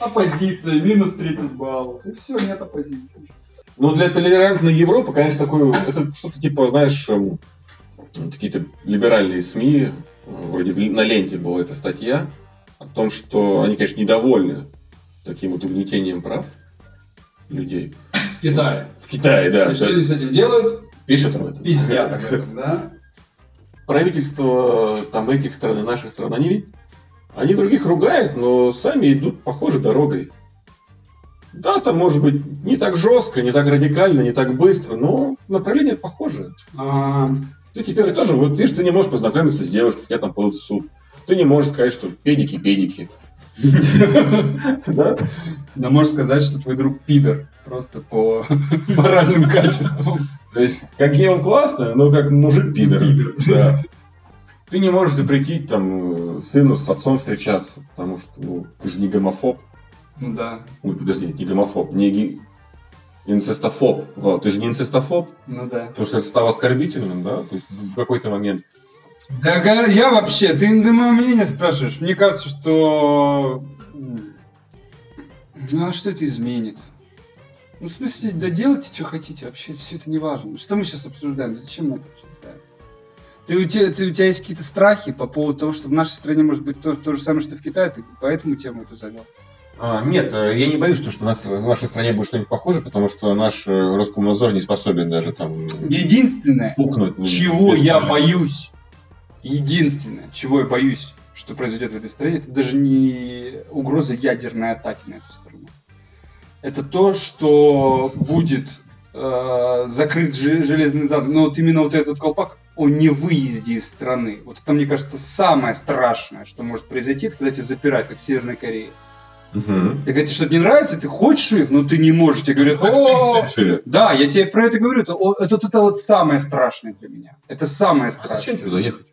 Оппозиция, минус 30 баллов. И все, нет оппозиции. Ну, для толерантной Европы, конечно, такое, это что-то типа, знаешь, эм, какие-то либеральные СМИ, э, вроде на ленте была эта статья, о том, что они, конечно, недовольны таким вот угнетением прав людей. Китай. В Китае, да. И что они с этим делают? пишут об этом. Пиздят об этом, да? Правительство там этих стран и наших стран, они, они других ругают, но сами идут похожей дорогой. Да, там может быть не так жестко, не так радикально, не так быстро, но направление похожее. А, Ты теперь тоже, вот видишь, ты не можешь познакомиться с девушкой, я там полный суп. Ты не можешь сказать, что педики-педики. *laughs* Да? Да можешь сказать, что твой друг пидор. Просто по *laughs* моральным качествам. То есть, какие он классный, но как мужик пидор. Пидор. Да. Ты не можешь запретить там э, сыну с отцом встречаться, потому что ну, ты же не гомофоб. Ну да, Ой, подожди, не гомофоб, не ги... инцестофоб. Вот, ты же не инцестофоб, ну да. потому что это стало оскорбительным, да? То есть в какой-то момент. Да я вообще, ты, ты мое мнение спрашиваешь. Мне кажется, что... Ну а что это изменит? Ну, в смысле, да делайте, что хотите, вообще все это не важно. Что мы сейчас обсуждаем? Зачем мы это обсуждаем? Ты, у, тебя, ты, у тебя есть какие-то страхи по поводу того, что в нашей стране может быть то, то же самое, что в Китае, ты поэтому тему эту завел? А, нет, э, я не боюсь, что у нас в нашей стране будет что-нибудь похоже, потому что наш э, Роскомнадзор не способен даже там Единственное, пукнуть. ну, чего я боюсь, единственное, чего я боюсь, что произойдет в этой стране, это даже не угроза ядерной атаки на эту страну. Это то, что будет э, закрыт же- железный зад. Но вот именно вот этот колпак о невыезде из страны. Вот это, мне кажется, самое страшное, что может произойти, это когда тебя запирают, как в Северной Корее. Мгм. И когда тебе что-то не нравится, ты хочешь их, но ты не можешь. Тебе говорят, Так все «О, да, я тебе про это говорю. Это, это, вот это вот самое страшное для меня. Это самое А зачем страшное. туда ехать?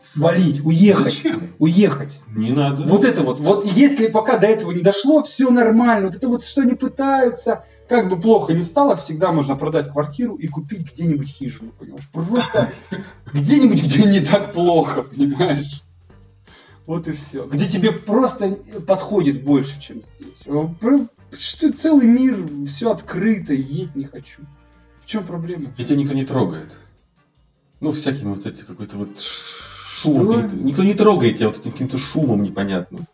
Свалить, уехать. Зачем? Уехать. Не надо. Вот это вот. Вот если пока до этого не дошло, все нормально. Вот это вот, что они пытаются, как бы плохо ни стало, всегда можно продать квартиру и купить где-нибудь хижину, понимаешь? Просто где-нибудь, где не так плохо, понимаешь? Вот и все. Где тебе просто подходит больше, чем здесь. Что целый мир, все открыто, едь не хочу. В чем проблема? И тебя никто не трогает. Ну, всяким вот эти какой-то вот шум. Никто не трогает тебя вот этим каким-то шумом непонятным.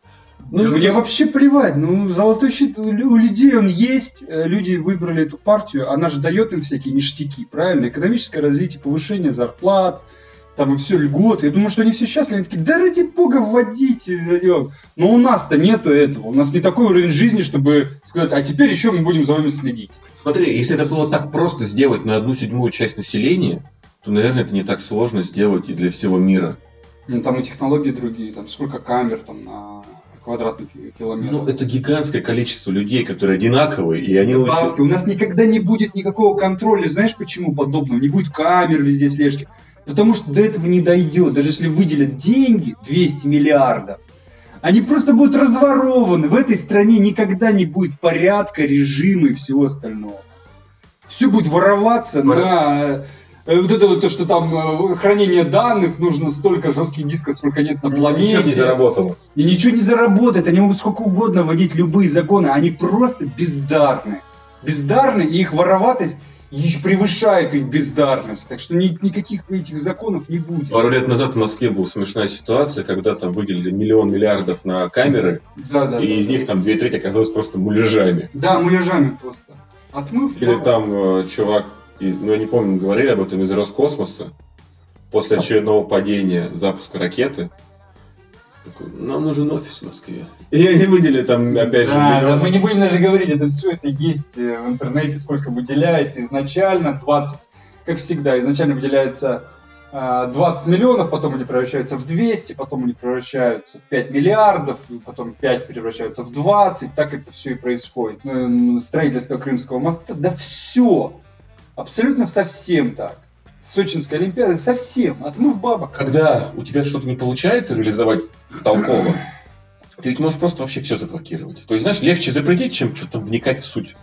Ну, да мне вообще плевать. Ну, золотой щит у людей он есть. Э, люди выбрали эту партию. Она же дает им всякие ништяки, правильно? Экономическое развитие, повышение зарплат, там и все льготы. Я думаю, что они все счастливы. Они такие, да ради бога, вводите. Но у нас-то нету этого. У нас не такой уровень жизни, чтобы сказать, а теперь еще мы будем за вами следить. Смотри, если это было так просто сделать на одну седьмую часть населения, то, наверное, это не так сложно сделать и для всего мира. Ну, там и технологии другие, там сколько камер там на квадратный километр. Ну, это гигантское количество людей, которые одинаковые, и они... Бабки. У нас никогда не будет никакого контроля. Знаешь, почему подобного? Не будет камер везде, слежки. Потому что до этого не дойдет. Даже если выделят деньги, 200 миллиардов, они просто будут разворованы. В этой стране никогда не будет порядка, режима и всего остального. Все будет вороваться Пор... на вот это вот то, что там э, хранение данных, нужно столько жестких дисков, сколько нет на планете. Ничего не заработало. И ничего не заработает. Они могут сколько угодно вводить любые законы. Они просто бездарны. Бездарны, и их вороватость еще превышает их бездарность. Так что ни, никаких этих законов не будет. Пару лет назад в Москве была смешная ситуация, когда там выделили миллион миллиардов на камеры, да, да, и да, из да. них там две трети оказалось просто муляжами. Да, муляжами просто. Отмыв. Или там э, чувак, и, ну я не помню, говорили об этом из Роскосмоса, после очередного падения запуска ракеты, такой, нам нужен офис в Москве. И они выделили там, опять же, да, да, мы не будем даже говорить, это все это есть э, в интернете, сколько выделяется. Изначально, 20, как всегда, изначально выделяется 20 э, миллионов, потом они превращаются в 200, потом они превращаются в 5 миллиардов, потом 5 превращаются в 20, так это все и происходит. Ну, строительство Крымского моста, да все, абсолютно совсем так. Сочинской Олимпиады совсем, отмыв бабок. Когда у тебя что-то не получается реализовать толково, ты ведь можешь просто вообще все заблокировать. То есть, знаешь, легче запретить, чем что-то вникать в суть.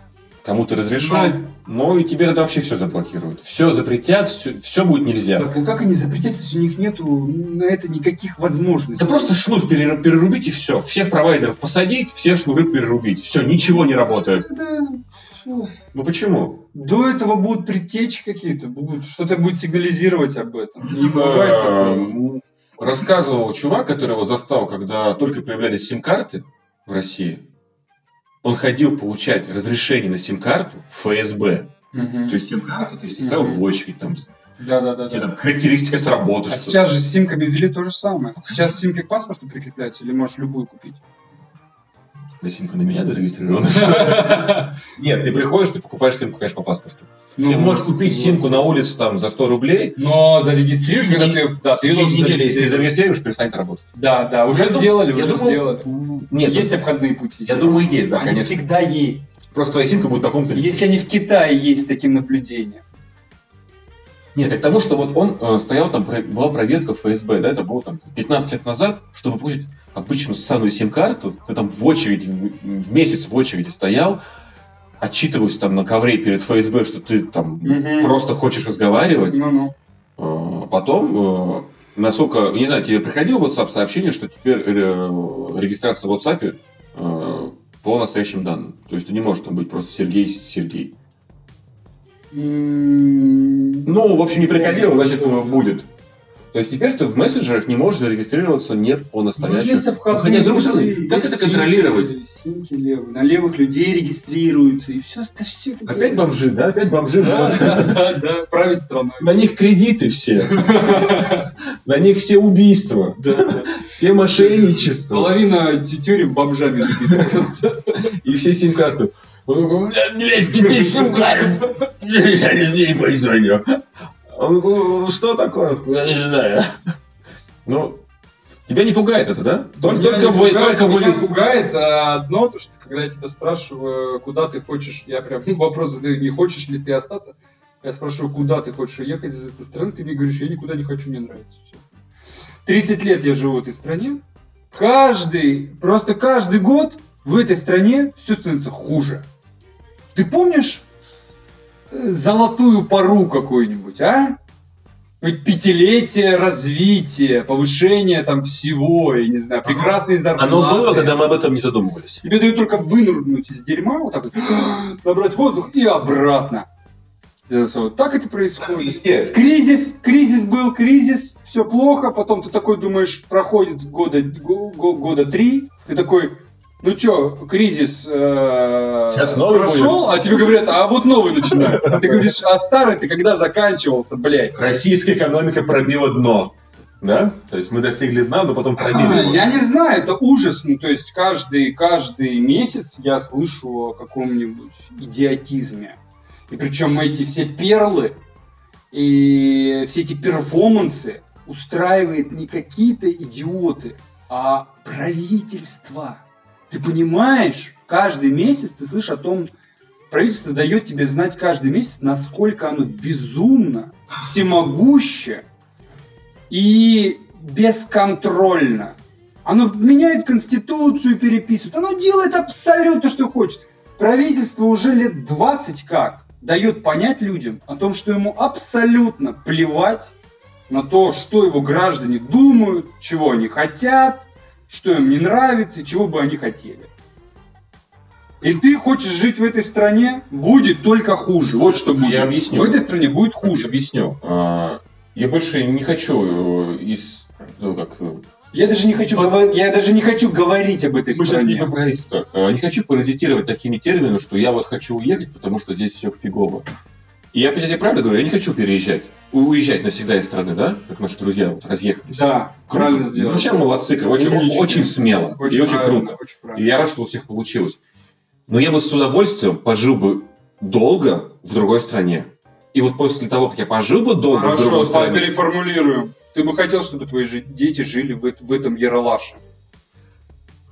Кому-то разрешать, да. но и тебе тогда вообще все заблокируют. Все запретят, все, все будет нельзя. Так, а как они запретят, если у них нету на это никаких возможностей? Да просто шнур перерубить и все. Всех провайдеров посадить, всех шнуры перерубить. Все, ничего не работает. Да, ну почему? До этого будут предтечи какие-то, будут что-то будет сигнализировать об этом. Не бывает такого. Рассказывал чувак, которого застал, когда только появлялись сим-карты в России. Он ходил получать разрешение на сим-карту в ФСБ. Угу. То есть сим-карту, то есть угу. стоял в очередь, там, да, да, да. Там, характеристика сработает. А сейчас же с симками ввели то же самое. Сейчас симки к паспорту прикрепляются или можешь любую купить? На симку на меня зарегистрирована? *laughs* Нет, ты приходишь, ты покупаешь симку, конечно, по паспорту. Ну, ты можешь купить ну, симку на улице там за 100 рублей. Но зарегистрируешь, когда ты... Да, ты ее Если зарегистрируешь, перестанет работать. Да, да, уже сделали, уже сделали. Нет, есть обходные пути. Я думаю, есть, да. Они всегда есть. Просто твоя симка будет на каком-то... Если они в Китае есть таким наблюдением. Нет, к тому, что вот он э, стоял там, была проверка ФСБ, да, это было там 15 лет назад, чтобы получить обычную ссаную сим-карту, ты там в очередь, в, в месяц в очереди стоял, отчитывался там на ковре перед ФСБ, что ты там угу. просто хочешь разговаривать. Ну-ну. А, потом, э, насколько, не знаю, тебе приходило в WhatsApp сообщение, что теперь э, регистрация в WhatsApp э, по настоящим данным. То есть ты не можешь там быть просто Сергей Сергей. Ну, в общем, не приходило, значит, будет. То есть теперь ты в мессенджерах не можешь зарегистрироваться не по настоящему. Ну, Хотя, пути, как это контролировать? Симки левые. На левых людей регистрируются. И все, да все это Опять делают. бомжи, да? Опять бомжи. Да, да, *laughs* да, да. Править страной. На них кредиты все. *laughs* На них все убийства. Все мошенничества. Половина тюрем бомжами. *laughs* И все сим-карты. Блядь, теперь сим-карту. Я не ней позвоню. Он, ну, что такое? Я не знаю. Ну, тебя не пугает это, да? Только, меня только, вы, пугает, только Меня пугает а, одно, то, что когда я тебя спрашиваю, куда ты хочешь, я прям *laughs* вопрос задаю, не хочешь ли ты остаться, я спрашиваю, куда ты хочешь уехать из этой страны, ты мне говоришь, я никуда не хочу, мне нравится. Все. 30 лет я живу в этой стране, каждый, просто каждый год в этой стране все становится хуже. Ты помнишь золотую пару какую-нибудь, а? пятилетие развития, повышение там всего, я не знаю, прекрасные зарплаты. Оно было, когда мы об этом не задумывались. Тебе дают только вынырнуть из дерьма, вот так вот, *gasps* набрать воздух и обратно. Так это происходит. Кризис, кризис был, кризис, все плохо, потом ты такой думаешь, проходит года, го- го- года три, ты такой, ну чё, кризис э, Сейчас новый прошел, а тебе говорят, а вот новый начинается. Ты говоришь, а старый ты когда заканчивался, блядь? Российская экономика пробила дно. Да? То есть мы достигли дна, но потом пробили его. Я не знаю, это ужас. Ну, то есть каждый, каждый месяц я слышу о каком-нибудь идиотизме. И причем эти все перлы и все эти перформансы устраивает не какие-то идиоты, а правительство. Ты понимаешь, каждый месяц ты слышишь о том, правительство дает тебе знать каждый месяц, насколько оно безумно, всемогуще и бесконтрольно. Оно меняет конституцию, переписывает. Оно делает абсолютно, что хочет. Правительство уже лет 20 как дает понять людям о том, что ему абсолютно плевать на то, что его граждане думают, чего они хотят, что им не нравится и чего бы они хотели. И ты хочешь жить в этой стране, будет только хуже. Вот что будет. Я объясню. В этой стране будет хуже. Объясню. А, Я больше не хочу э, из... ну, как, э, Я даже не хочу, говор- я даже не хочу говорить об этой Мы сейчас не стране. про правительство. А, Не хочу паразитировать такими терминами, что я вот хочу уехать, потому что здесь все фигово. И я опять тебе правда говорю, я не хочу переезжать. Уезжать навсегда из страны, да? Как наши друзья вот разъехались. Да, Круто. правильно сделал. Вообще молодцы, очень, Умнички. очень смело и очень круто. очень И я рад, что у всех получилось. Но я бы с удовольствием пожил бы долго в другой стране. И вот после того, как я пожил бы долго в Хорошо, другой по- стране, переформулируем. Ты бы хотел, чтобы твои дети жили в, в этом Яралаше?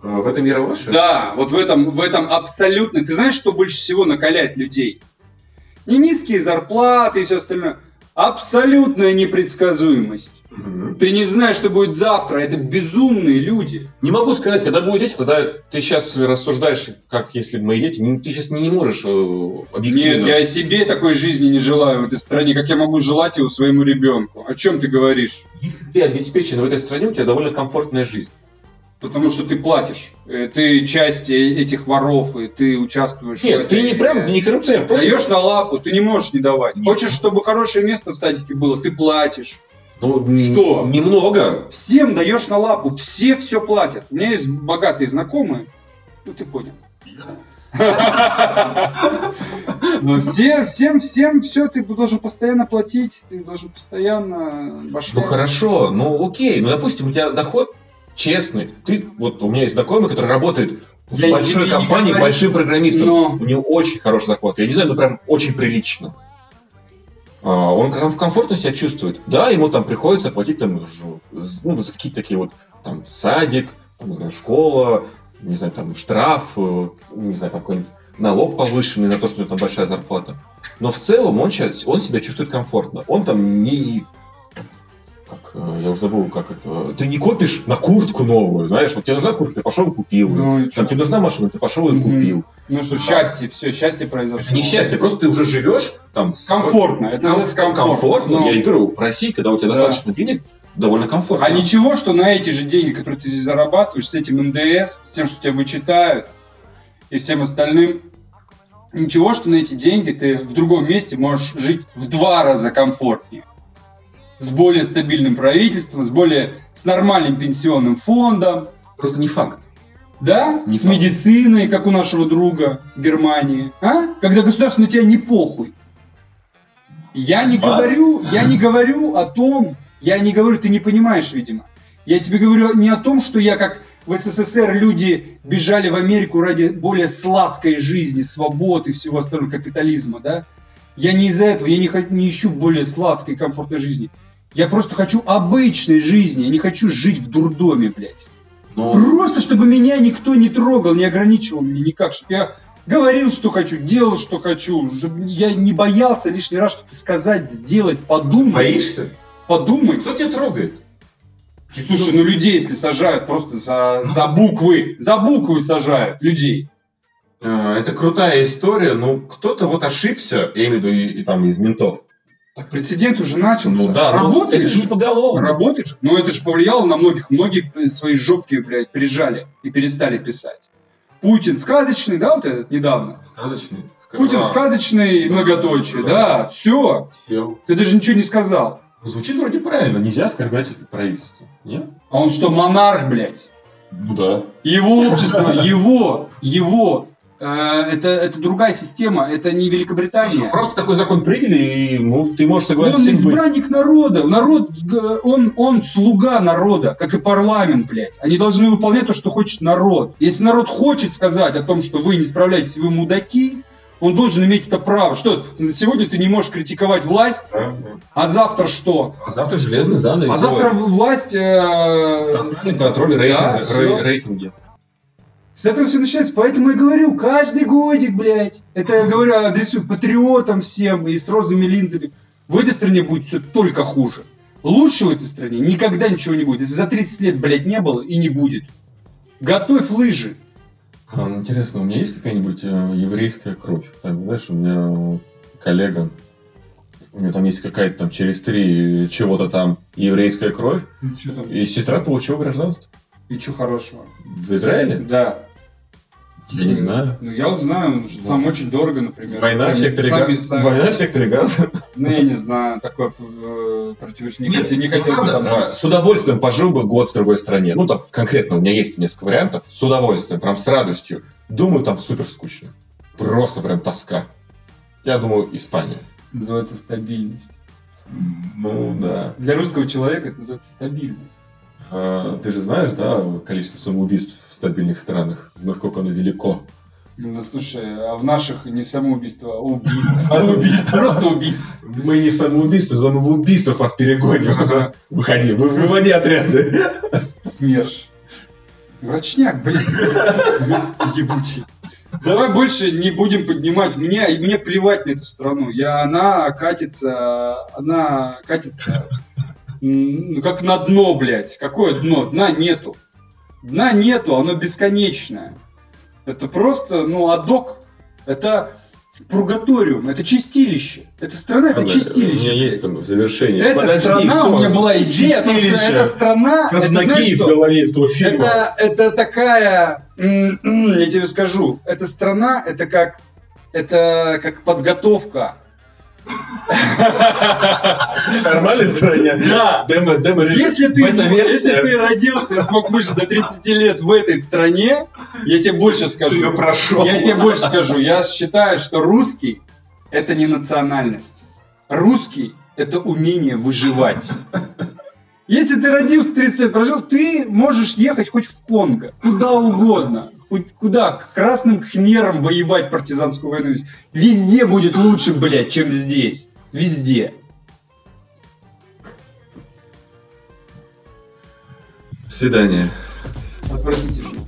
э, в этом Яроваше? Да, вот в этом, в этом абсолютно. Ты знаешь, что больше всего накаляет людей? Не низкие зарплаты и все остальное. Абсолютная непредсказуемость. Мгм. Ты не знаешь, что будет завтра. Это безумные люди. Не могу сказать, когда будут дети, тогда ты сейчас рассуждаешь, как если бы мои дети. Ну, Ты сейчас не, можешь э, объективно. Нет, я и себе такой жизни не желаю в этой стране, как я могу желать его своему ребенку. О чем ты говоришь? Если ты обеспечен в этой стране, у тебя довольно комфортная жизнь. Потому что ты платишь. Э, Ты часть э- этих воров, и ты участвуешь в Нет, этой ты не прям игре. не коррупционер, просто Даешь на лапу, ты не можешь не давать. Нет. Хочешь, чтобы хорошее место в садике было, ты платишь. ну, Что? Немного. Всем даешь на лапу, все все платят. У меня есть богатые знакомые, ну ты понял. *laughs* Но все, всем, всем, все, ты должен постоянно платить, ты должен постоянно башка. Ну хорошо, ну окей. Ну, допустим, у тебя доход честный. Ты, вот у меня есть знакомый, который работает в Я большой компании, говорю. большим программистом. Но У него очень хороший доход. Я не знаю, ну прям очень прилично. А, Он ком- комфортно себя чувствует. Да, ему там приходится платить там, ну, за какие-то такие вот там садик, там, не знаю, школа, не знаю, там штраф, э, не знаю, там какой-нибудь налог повышенный на то, что у него там большая зарплата. Но в целом он, щас- он себя чувствует комфортно. Он там не... Э, я уже забыл, как это... Ты не копишь на куртку новую, знаешь, вот тебе нужна куртка, ты пошел и купил. Ну, и Там тебе нужна машина, ты пошел и купил. Ну что, счастье, все, счастье произошло. Это не счастье, просто ты уже живешь там... с- Комфортно, это Ком- комфортно. комфортно. Ну, Я и говорю, в России, когда у тебя Да. достаточно денег, довольно комфортно. А ничего, что на эти же деньги, которые ты здесь зарабатываешь, с этим НДС, с тем, что тебя вычитают, и всем остальным, ничего, что на эти деньги ты в другом месте можешь жить в два раза комфортнее. С более стабильным правительством, с более с нормальным пенсионным фондом, Просто не факт. да, Не с факт. медициной, как у нашего друга в Германии, а? Когда государство на тебя не похуй. Я не А? говорю, я не говорю о том, я не говорю, ты не понимаешь, видимо. Я тебе говорю не о том, что я как в СССР люди бежали в Америку ради более сладкой жизни, свободы и всего остального капитализма, да? Я не из-за этого, я не, не ищу более сладкой, комфортной жизни. Я просто хочу обычной жизни, я не хочу жить в дурдоме, блядь. Но Просто, чтобы меня никто не трогал, не ограничивал меня никак, чтобы я говорил, что хочу, делал, что хочу, чтобы я не боялся лишний раз что-то сказать, сделать, подумать. боишься? Подумать. Кто тебя трогает? Слушай, ну людей, если сажают просто за, за буквы, за буквы сажают людей. Э, Это крутая история, но кто-то вот ошибся, я имею в виду и, и там из ментов, Так прецедент уже начался. Ну да, но Работает это же не поголовно. Работает же. Но это же повлияло на многих. Многие свои жопки, блядь, прижали и перестали писать. Путин сказочный, да, вот этот недавно? Сказочный. Путин А, сказочный, да, многоточие, да. да, все. всё. Ты даже ничего не сказал. Ну, Звучит вроде правильно, нельзя оскорблять правительство. Нет? А он что, монарх, блядь? Ну да. Его общество, *laughs* его, его. Э, это, это другая система, это не Великобритания. Просто такой закон приняли, и ну, ты можешь Он согласиться. с ним быть. избранник народа. Народ, он, он слуга народа, как и парламент, блядь. Они должны выполнять то, что хочет народ. Если народ хочет сказать о том, что вы не справляетесь, вы мудаки, он должен иметь это право. Что, сегодня ты не можешь критиковать власть, Да, да. а завтра что? А завтра железный занавес. А завтра власть... э, Тотальный контроль Да, рейтинга, рей- рейтинги. С этого все начинается. Поэтому я говорю, каждый годик, блядь. Это я говорю, адресую патриотам всем и с розовыми линзами. В этой стране будет все только хуже. Лучше в этой стране никогда ничего не будет. Если за 30 лет, блядь, не было и не будет. Готовь лыжи. А, ну, интересно, у меня есть какая-нибудь э, еврейская кровь? Там, знаешь, у меня коллега, у него там есть какая-то там через три чего-то там еврейская кровь, Ну, там? и сестра получила гражданство. И что хорошего? В Израиле? Да. Я не знаю. Ну, я вот знаю, что там очень дорого, например. Война в секторе газа. Война в секторе газа. Ну, я не знаю, такое э, противоречие. Не хотел, не хотел бы там жить. С удовольствием пожил бы год в другой стране. Ну, там конкретно у меня есть несколько вариантов. С удовольствием, прям с радостью. Думаю, там супер скучно. Просто прям тоска. Я думаю, Испания. Называется стабильность. Ну, да. Для русского человека это называется стабильность. А, ты же знаешь, да, количество самоубийств в стабильных странах, насколько оно велико. Ну, да, слушай, а в наших не самоубийство, а убийство. *laughs* Убийство, просто убийство. Мы не в самоубийстве, но мы в убийствах вас перегоним. *laughs* Выходи, вы- выводи отряды. СМЕРШ. Врачняк, блин. *laughs* Ебучий. Давай больше не будем поднимать. Мне, мне плевать на эту страну. Я, она катится, она катится, как на дно, блядь. Какое дно? Дна нету. Дна нету, оно бесконечное. Это просто, ну, адок. Это пургаториум, это чистилище. Эта страна, это У чистилище. меня есть там завершение. Эта Подожди, страна, всё. у меня была идея, о том, что Чистилище. эта страна, это знаешь Красногиев в что? голове из этого фильма. Это, это такая, я тебе скажу, эта страна, это как, это как подготовка. Нормальной стране. Да. Демо, демо Если ты, если ты родился и смог выжить до 30 лет в этой стране, я тебе больше Ты скажу. её прошел. Я тебе больше скажу. Я считаю, что русский это не национальность. Русский это умение выживать. Если ты родился 30 лет прожил, ты можешь ехать хоть в Конго, куда угодно куда? К красным хмерам воевать партизанскую войну. Везде будет лучше, блядь, чем здесь. Везде. Свидание. Отвратительно.